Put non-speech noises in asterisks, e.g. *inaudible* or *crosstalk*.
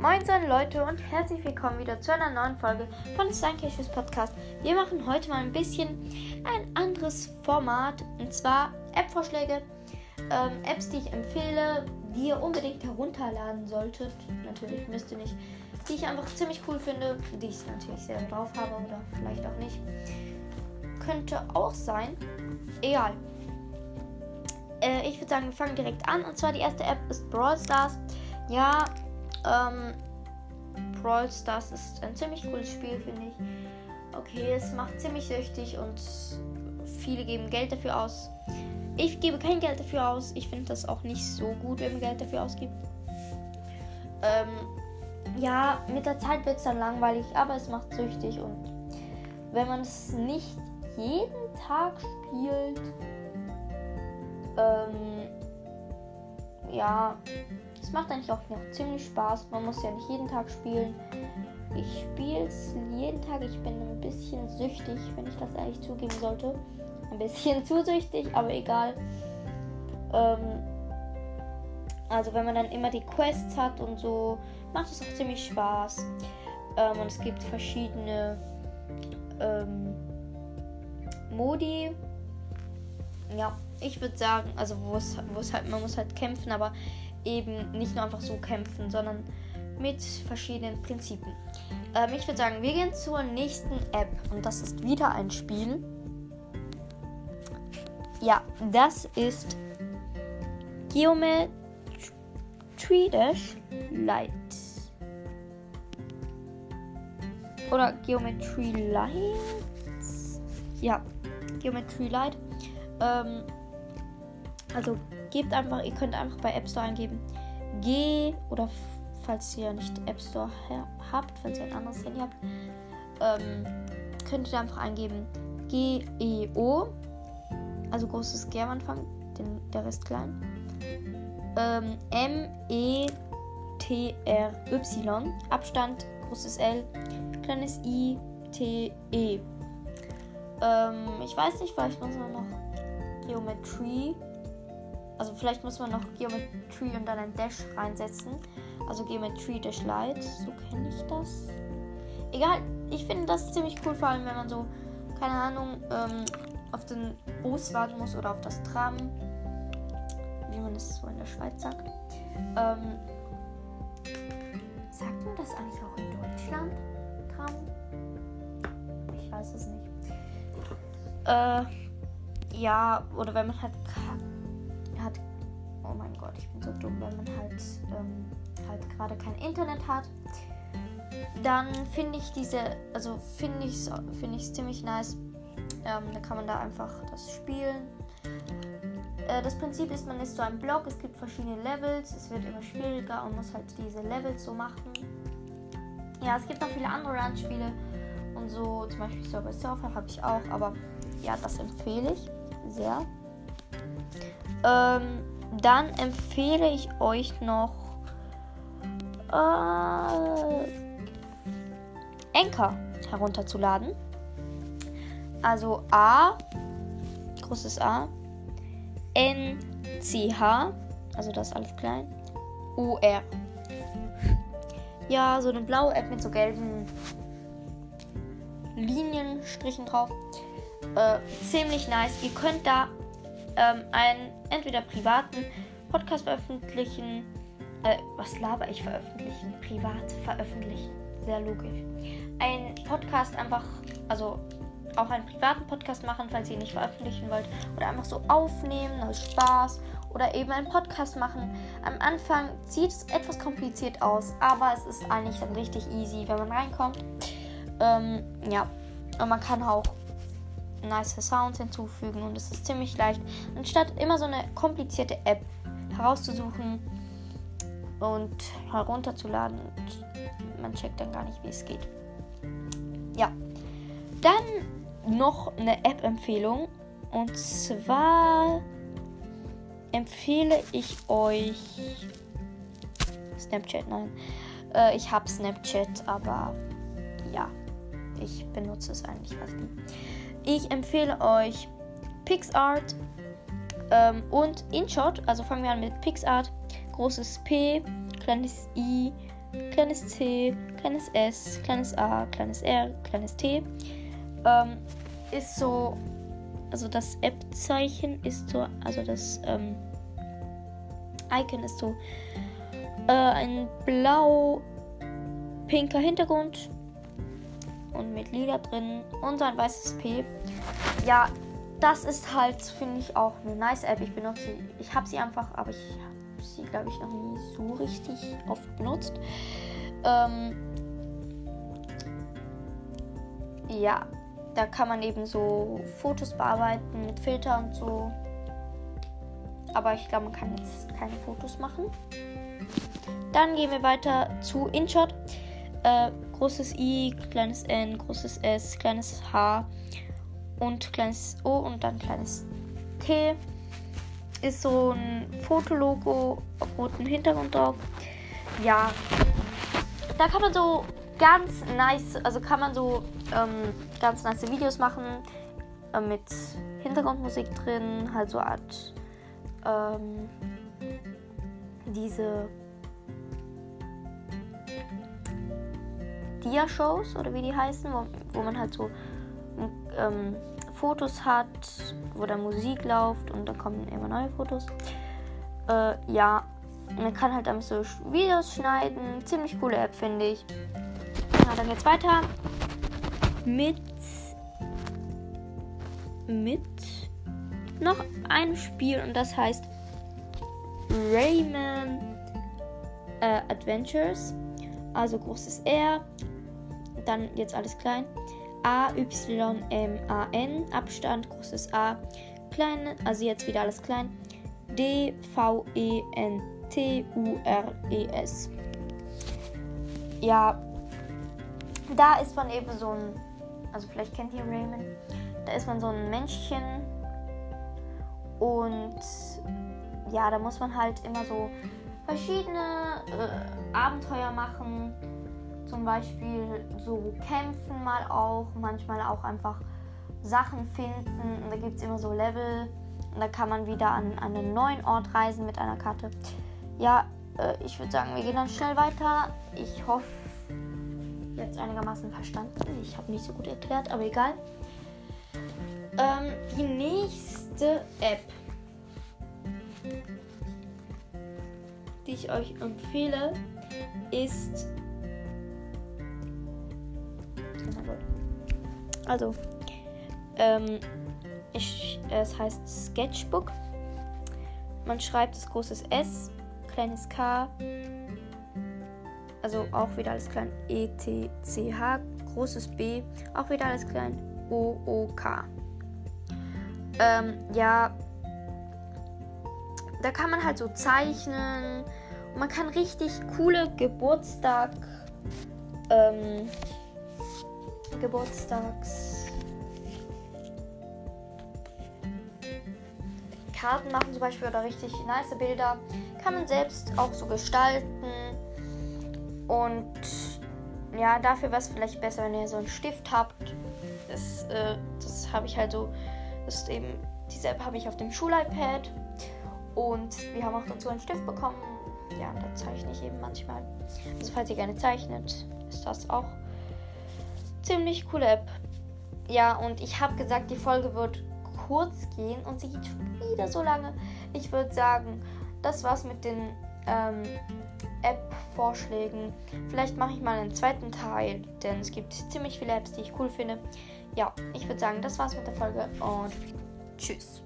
Moin Moin Leute und herzlich willkommen wieder zu einer neuen Folge von Steinkirches Podcast. Wir machen heute mal ein bisschen ein anderes Format und zwar App-Vorschläge, ähm, Apps, die ich empfehle, die ihr unbedingt herunterladen solltet. Natürlich müsst ihr nicht, die ich einfach ziemlich cool finde, die ich natürlich selber drauf habe oder vielleicht auch nicht. Könnte auch sein. Egal. Äh, ich würde sagen, wir fangen direkt an und zwar die erste App ist Brawl Stars. Ja, ähm, Brawl Stars ist ein ziemlich cooles Spiel, finde ich. Okay, es macht ziemlich süchtig und viele geben Geld dafür aus. Ich gebe kein Geld dafür aus. Ich finde das auch nicht so gut, wenn man Geld dafür ausgibt. Ähm, ja, mit der Zeit wird es dann langweilig, aber es macht süchtig und wenn man es nicht jeden Tag spielt, ähm, ja, es macht eigentlich auch noch ziemlich Spaß. Man muss ja nicht jeden Tag spielen. Ich spiele es jeden Tag. Ich bin ein bisschen süchtig, wenn ich das ehrlich zugeben sollte. Ein bisschen *laughs* zu süchtig, aber egal. Ähm, also wenn man dann immer die Quests hat und so, macht es auch ziemlich Spaß. Ähm, und es gibt verschiedene ähm, Modi. Ja, ich würde sagen, also wo es, halt, man muss halt kämpfen, aber eben nicht nur einfach so kämpfen, sondern mit verschiedenen Prinzipien. Ähm, ich würde sagen, wir gehen zur nächsten App und das ist wieder ein Spiel. Ja, das ist Geometry Dash Light. Oder Geometry Light. Ja, Geometry Light. Ähm, also gebt einfach, ihr könnt einfach bei App Store eingeben G oder falls ihr nicht App Store habt, falls ihr ein anderes Handy habt, ähm, könnt ihr einfach eingeben G-E-O, also großes G am Anfang, den, der Rest klein. Ähm, M-E-T-R-Y, Abstand, großes L, kleines I, T-E. Ähm, ich weiß nicht, vielleicht muss man noch Geometrie also vielleicht muss man noch Geometry und dann ein Dash reinsetzen. Also Geometry Dash Light. So kenne ich das. Egal, ich finde das ziemlich cool, vor allem wenn man so, keine Ahnung, ähm, auf den Bus warten muss oder auf das Tram. Wie man es so in der Schweiz sagt. Ähm, sagt man das eigentlich auch in Deutschland? Tram? Ich weiß es nicht. Äh, ja, oder wenn man halt hat, oh mein Gott, ich bin so dumm, wenn man halt, ähm, halt gerade kein Internet hat, dann finde ich diese, also finde ich es find ziemlich nice. Ähm, da kann man da einfach das spielen. Äh, das Prinzip ist, man ist so ein Block, es gibt verschiedene Levels, es wird immer schwieriger und muss halt diese Levels so machen. Ja, es gibt noch viele andere Run-Spiele und so, zum Beispiel Surfer Surfer habe ich auch, aber ja, das empfehle ich sehr. Ähm, dann empfehle ich euch noch äh, Anchor herunterzuladen. Also A, großes A, N, C, H, also das alles klein, U, R. Ja, so eine blaue App mit so gelben Linienstrichen drauf. Äh, ziemlich nice. Ihr könnt da ähm, einen entweder privaten Podcast veröffentlichen. Äh, was laber ich veröffentlichen? Privat veröffentlichen. Sehr logisch. Ein Podcast einfach, also auch einen privaten Podcast machen, falls ihr ihn nicht veröffentlichen wollt. Oder einfach so aufnehmen aus Spaß. Oder eben einen Podcast machen. Am Anfang sieht es etwas kompliziert aus, aber es ist eigentlich dann richtig easy, wenn man reinkommt. Ähm, ja. Und man kann auch nice Sounds hinzufügen und es ist ziemlich leicht, anstatt immer so eine komplizierte App herauszusuchen und herunterzuladen und man checkt dann gar nicht, wie es geht. Ja, dann noch eine App-Empfehlung und zwar empfehle ich euch Snapchat, nein. Äh, ich habe Snapchat, aber ja, ich benutze es eigentlich fast nie. Ich empfehle euch PixArt ähm, und InShot. Also fangen wir an mit PixArt. Großes P, kleines I, kleines C, kleines S, kleines A, kleines R, kleines T. Ähm, ist so, also das App-Zeichen ist so, also das ähm, Icon ist so äh, ein blau-pinker Hintergrund und mit lila drin und ein weißes P. Ja, das ist halt, finde ich, auch eine nice App. Ich benutze sie, ich habe sie einfach, aber ich habe sie, glaube ich, noch nie so richtig oft benutzt. Ähm, ja, da kann man eben so Fotos bearbeiten mit Filter und so. Aber ich glaube, man kann jetzt keine Fotos machen. Dann gehen wir weiter zu InShot. Äh, großes I, kleines N, großes S, kleines H und kleines O und dann kleines T. Ist so ein Fotologo auf rotem Hintergrund drauf. Ja, da kann man so ganz nice, also kann man so ähm, ganz nice Videos machen äh, mit Hintergrundmusik drin, halt so Art ähm, diese Dia-Shows oder wie die heißen, wo, wo man halt so ähm, Fotos hat, wo da Musik läuft und dann kommen immer neue Fotos. Äh, ja, man kann halt damit so Videos schneiden. Ziemlich coole App, finde ich. Ja, dann geht's weiter mit mit noch einem Spiel und das heißt Rayman äh, Adventures. Also großes R, dann jetzt alles klein. A, Y, M, A, N, Abstand, großes A, klein, also jetzt wieder alles klein. D, V, E, N, T, U, R, E, S. Ja, da ist man eben so ein, also vielleicht kennt ihr Raymond, da ist man so ein Männchen und ja, da muss man halt immer so verschiedene äh, Abenteuer machen zum Beispiel so kämpfen mal auch, manchmal auch einfach Sachen finden. Und da gibt es immer so Level. Und da kann man wieder an, an einen neuen Ort reisen mit einer Karte. Ja, äh, ich würde sagen, wir gehen dann schnell weiter. Ich hoffe, jetzt einigermaßen verstanden. Ich habe nicht so gut erklärt, aber egal. Ähm, die nächste App, die ich euch empfehle, ist Also, ähm, ich, es heißt Sketchbook. Man schreibt das großes S, kleines K, also auch wieder alles klein, E, T, C, H, großes B, auch wieder alles klein, O, O, K. Ähm, ja, da kann man halt so zeichnen. Man kann richtig coole Geburtstag, ähm, Geburtstags. Karten machen zum Beispiel oder richtig nice Bilder. Kann man selbst auch so gestalten. Und ja, dafür wäre es vielleicht besser, wenn ihr so einen Stift habt. Das, äh, das habe ich halt so. Das ist eben, diese App habe ich auf dem Schul-iPad. Und wir haben auch dazu einen Stift bekommen. Ja, da zeichne ich eben manchmal. Also falls ihr gerne zeichnet, ist das auch ziemlich coole App. Ja, und ich habe gesagt, die Folge wird kurz gehen und sie geht schon wieder so lange. Ich würde sagen, das war's mit den ähm, App-Vorschlägen. Vielleicht mache ich mal einen zweiten Teil, denn es gibt ziemlich viele Apps, die ich cool finde. Ja, ich würde sagen, das war's mit der Folge und tschüss.